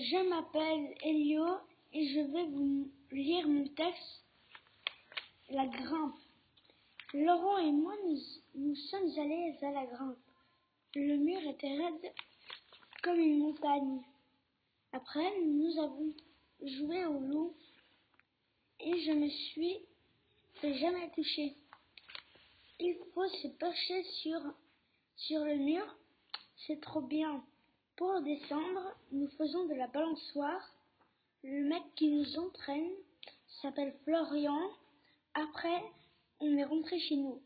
Je m'appelle Elio et je vais vous lire mon texte La grimpe. Laurent et moi, nous, sommes allés à la grimpe. Le mur était raide comme une montagne. Après, nous avons joué au loup et je me suis jamais toucher. Il faut se percher sur le mur, c'est trop bien. Pour descendre, nous faisons de la balançoire. Le mec qui nous entraîne s'appelle Florian. Après, on est rentré chez nous.